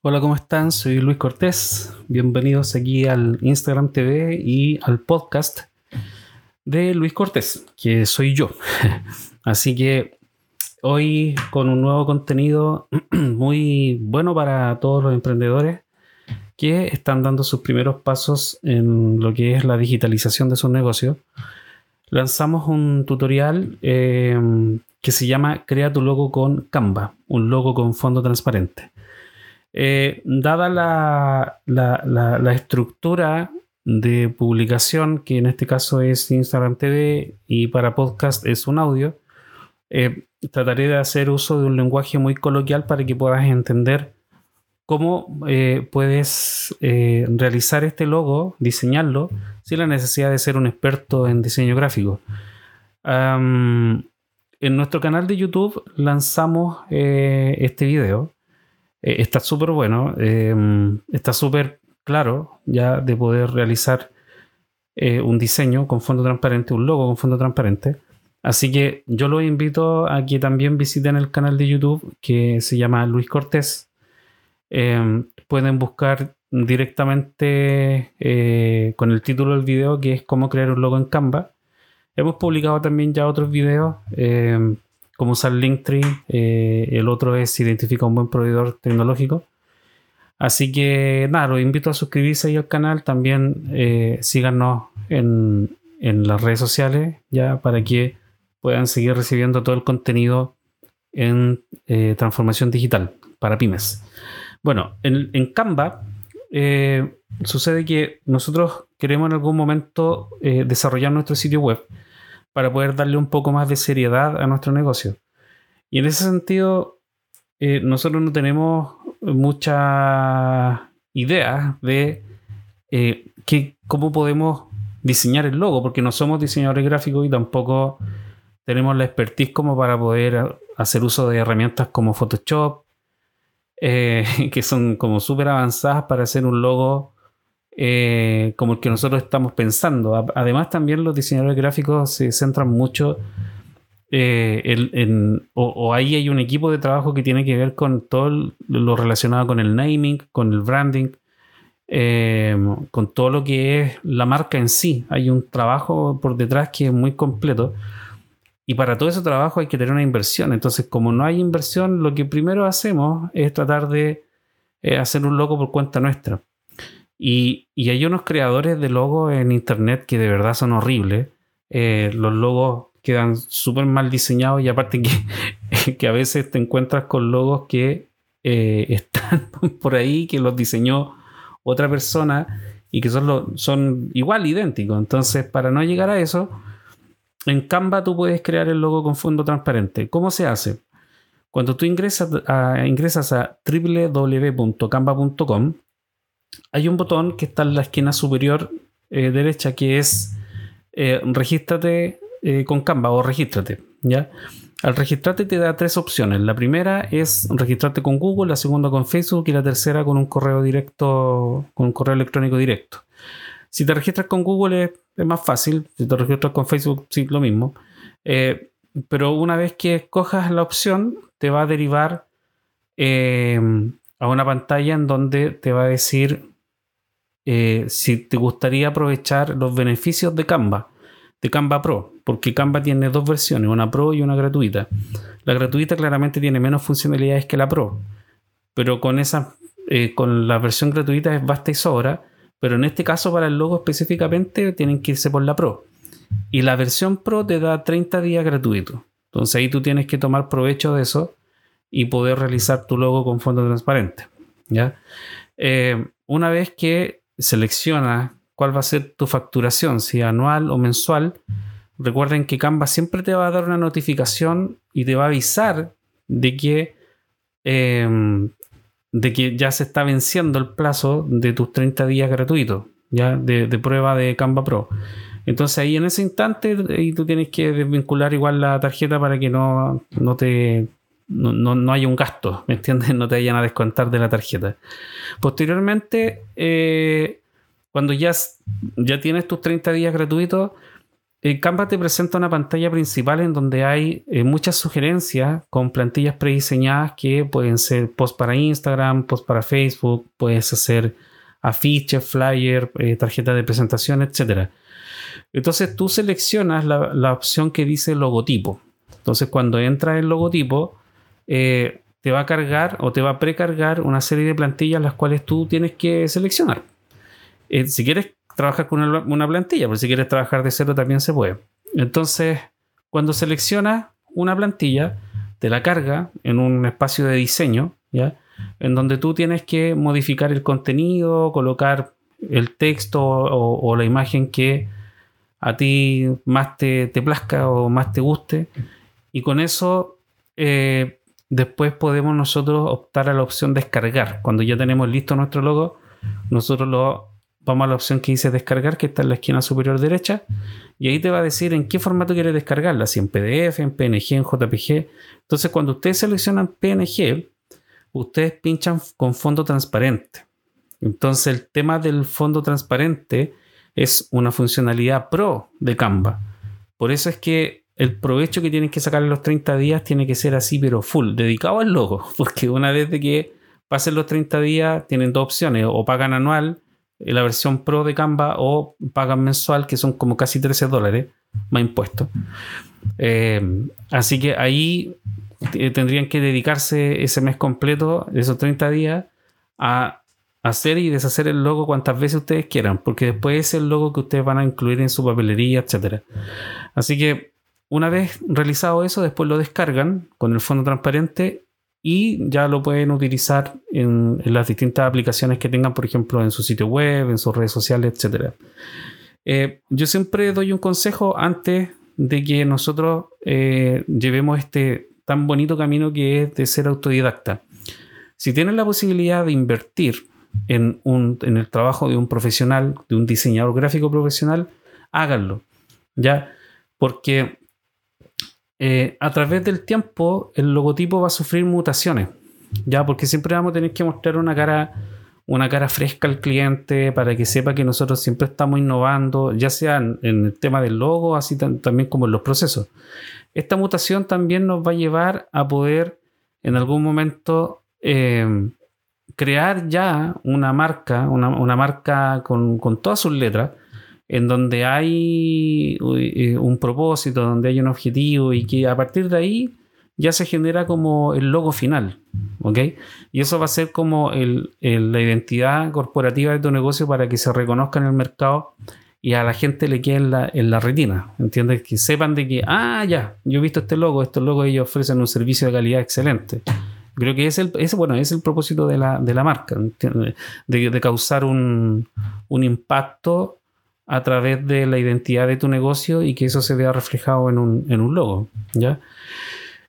Hola, ¿cómo están? Soy Luis Cortés. Bienvenidos aquí al Instagram TV y al podcast de Luis Cortés, que soy yo. Así que hoy con un nuevo contenido muy bueno para todos los emprendedores que están dando sus primeros pasos en lo que es la digitalización de sus negocios. Lanzamos un tutorial eh, que se llama Crea tu logo con Canva, un logo con fondo transparente. Eh, dada la, estructura de publicación, que en este caso es Instagram TV y para podcast es un audio, eh, trataré de hacer uso de un lenguaje muy coloquial para que puedas entender cómo eh, puedes realizar este logo, diseñarlo, sin la necesidad de ser un experto en diseño gráfico. en nuestro canal de YouTube lanzamos este video eh, está súper bueno, em, está súper claro ya de poder realizar eh, un diseño con fondo transparente, un logo con fondo transparente. Así que yo los invito a que también visiten el canal de YouTube que se llama Luis Cortés. Em, pueden buscar directamente eh, con el título del video que es cómo crear un logo en Canva. Hemos publicado también ya otros videos em, cómo usar Linktree. Eh, el otro es identifica un buen proveedor tecnológico. Así que nada, los invito a suscribirse al canal. También eh, síganos en, las redes sociales ya para que puedan seguir recibiendo todo el contenido en eh, transformación digital para pymes. Bueno, en, en Canva sucede que nosotros queremos en algún momento desarrollar nuestro sitio web para poder darle un poco más de seriedad a nuestro negocio. Y en ese sentido, eh, nosotros no tenemos mucha idea de eh, cómo podemos diseñar el logo, porque no somos diseñadores gráficos y tampoco tenemos la expertise como para poder hacer uso de herramientas como Photoshop, eh, que son como súper avanzadas para hacer un logo eh, como el que nosotros estamos pensando. Además, también los diseñadores gráficos se centran mucho eh, en, o, ahí hay un equipo de trabajo que tiene que ver con todo lo relacionado con el naming, con el branding, eh, con todo lo que es la marca en sí. Hay un trabajo por detrás que es muy completo. Y para todo ese trabajo hay que tener una inversión. Entonces, como no hay inversión, lo que primero hacemos es tratar de hacer un logo por cuenta nuestra. Y, hay unos creadores de logos en internet que de verdad son horribles. Eh, los logos quedan súper mal diseñados y aparte que, que, a veces te encuentras con logos que eh, están por ahí, que los diseñó otra persona y que son, son igual idénticos. Entonces, para no llegar a eso, en Canva tú puedes crear el logo con fondo transparente. ¿Cómo se hace? Cuando tú ingresas a, ingresas a www.canva.com, hay un botón que está en la esquina superior eh, derecha que es eh, regístrate eh, con Canva o regístrate. ¿ya? Al registrarte te da tres opciones. La primera es registrarte con Google, la segunda con Facebook y la tercera con un correo directo, con un correo electrónico directo. Si te registras con Google es, más fácil, si te registras con Facebook sí, lo mismo. pero una vez que escojas la opción, te va a derivar a una pantalla en donde te va a decir eh, si te gustaría aprovechar los beneficios de Canva, de Canva Pro, porque Canva tiene dos versiones, una Pro y una gratuita. La gratuita claramente tiene menos funcionalidades que la Pro, pero con esa, eh, con la versión gratuita es basta y sobra, pero en este caso para el logo específicamente tienen que irse por la Pro. Y la versión Pro te da 30 días gratuitos. Entonces ahí tú tienes que tomar provecho de eso y poder realizar tu logo con fondo transparente. ¿ya? Eh, una vez que selecciona cuál va a ser tu facturación, si anual o mensual, recuerden que Canva siempre te va a dar una notificación y te va a avisar de que, em, de que ya se está venciendo el plazo de tus 30 días gratuitos ¿ya? De, prueba de Canva Pro. Entonces ahí en ese instante y tú tienes que desvincular igual la tarjeta para que no, no te no, no, hay un gasto, ¿me entiendes? No te vayan a descontar de la tarjeta. Posteriormente, eh, cuando ya, ya tienes tus 30 días gratuitos, eh, Canva te presenta una pantalla principal en donde hay eh, muchas sugerencias con plantillas prediseñadas que pueden ser post para Instagram, post para Facebook, puedes hacer afiches, flyer, eh, tarjetas de presentación, etc. Entonces tú seleccionas la, opción que dice logotipo. Entonces cuando entras en logotipo, te va a cargar o te va a precargar una serie de plantillas las cuales tú tienes que seleccionar. si quieres trabajar con una, plantilla, pero si quieres trabajar de cero también se puede. Entonces, cuando seleccionas una plantilla, te la carga en un espacio de diseño, ¿ya? En donde tú tienes que modificar el contenido, colocar el texto o, la imagen que a ti más te, te, plazca o más te guste. Y con eso, eh, después podemos nosotros optar a la opción descargar. Cuando ya tenemos listo nuestro logo, nosotros lo vamos a la opción que dice descargar, que está en la esquina superior derecha, y ahí te va a decir en qué formato quieres descargarla, si en PDF, en PNG, en JPG. Entonces, cuando ustedes seleccionan PNG, ustedes pinchan con fondo transparente. Entonces, el tema del fondo transparente es una funcionalidad pro de Canva. Por eso es que el provecho que tienen que sacar en los 30 días tiene que ser así, pero full, dedicado al logo. Porque una vez de que pasen los 30 días, tienen dos opciones, o pagan anual eh, la versión Pro de Canva o pagan mensual, que son como casi 13 dólares más impuestos. Eh, así que ahí eh, tendrían que dedicarse ese mes completo, esos 30 días, a hacer y deshacer el logo cuantas veces ustedes quieran, porque después es el logo que ustedes van a incluir en su papelería, etc. Así que una vez realizado eso, después lo descargan con el fondo transparente y ya lo pueden utilizar en, las distintas aplicaciones que tengan, por ejemplo, en su sitio web, en sus redes sociales, etc. Eh, yo siempre doy un consejo antes de que nosotros eh, llevemos este tan bonito camino que es de ser autodidacta. Si tienen la posibilidad de invertir en, un, en el trabajo de un profesional, de un diseñador gráfico profesional, háganlo. ¿Ya? Porque eh, a través del tiempo el logotipo va a sufrir mutaciones, ya porque siempre vamos a tener que mostrar una cara, una cara fresca al cliente para que sepa que nosotros siempre estamos innovando, ya sea en, el tema del logo, así también como en los procesos. Esta mutación también nos va a llevar a poder en algún momento eh, crear ya una marca, una, marca con, con todas sus letras en donde hay eh, un propósito, donde hay un objetivo y que a partir de ahí ya se genera como el logo final, ¿ok? Y eso va a ser como la identidad corporativa de tu negocio para que se reconozca en el mercado y a la gente le quede en la, en la retina, ¿entiendes? Que sepan de que, ah, ya, yo he visto este logo, estos logos ellos ofrecen un servicio de calidad excelente. Creo que es el, bueno, es el propósito de la, marca, de, de, causar un, un impacto a través de la identidad de tu negocio y que eso se vea reflejado en un, logo, ¿ya?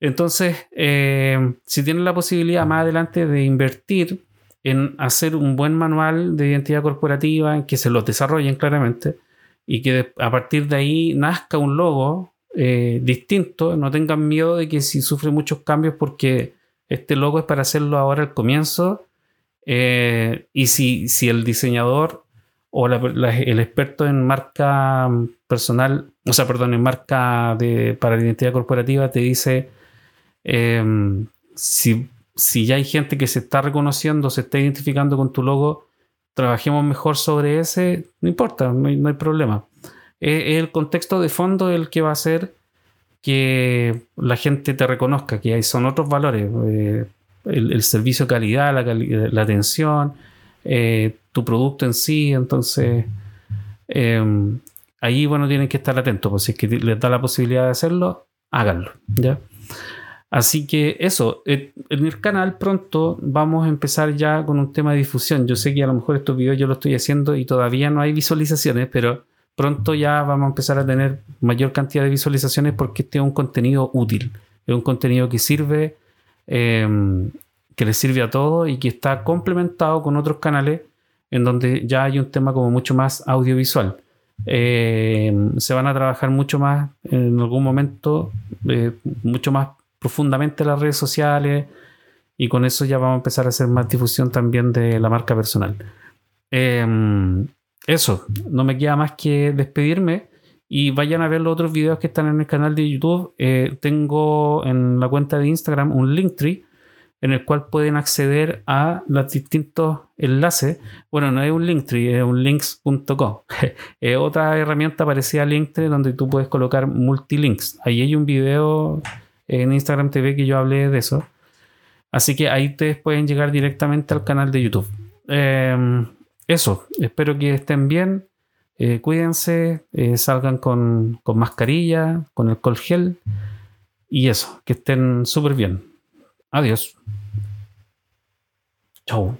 Entonces, eh, si tienes la posibilidad más adelante de invertir en hacer un buen manual de identidad corporativa, en que se los desarrollen claramente y que a partir de ahí nazca un logo eh, distinto, no tengan miedo de que si sufre muchos cambios porque este logo es para hacerlo ahora al comienzo eh, y si, si el diseñador o el experto en marca personal, o sea, perdón, en marca de, para la identidad corporativa te dice em, si, ya hay gente que se está reconociendo, se está identificando con tu logo, trabajemos mejor sobre ese, no importa, no hay, problema. Es, el contexto de fondo el que va a hacer que la gente te reconozca, que hay, son otros valores, eh, el, servicio de calidad, la atención, eh, tu producto en sí. Entonces, em, ahí, bueno, tienen que estar atentos. Pues si es que les da la posibilidad de hacerlo, háganlo. ¿ya? Así que eso, en el canal pronto vamos a empezar ya con un tema de difusión. Yo sé que a lo mejor estos videos yo lo estoy haciendo y todavía no hay visualizaciones, pero pronto ya vamos a empezar a tener mayor cantidad de visualizaciones porque este es un contenido útil, es un contenido que sirve eh, que le sirve a todo y que está complementado con otros canales en donde ya hay un tema como mucho más audiovisual. Eh, se van a trabajar mucho más en algún momento, eh, mucho más profundamente las redes sociales y con eso ya vamos a empezar a hacer más difusión también de la marca personal. Eh, eso, no me queda más que despedirme Y vayan a ver los otros videos que están en el canal de YouTube. Eh, tengo en la cuenta de Instagram un Linktree en el cual pueden acceder a los distintos enlaces. Bueno, no es un Linktree, es un links.com. es otra herramienta parecida a Linktree donde tú puedes colocar multilinks. Ahí hay un video en Instagram TV que yo hablé de eso. Así que ahí ustedes pueden llegar directamente al canal de YouTube. Em, eso, espero que estén bien. Eh, cuídense, eh, salgan con, con mascarilla, con alcohol gel. Y eso, que estén súper bien. Adiós. Chau.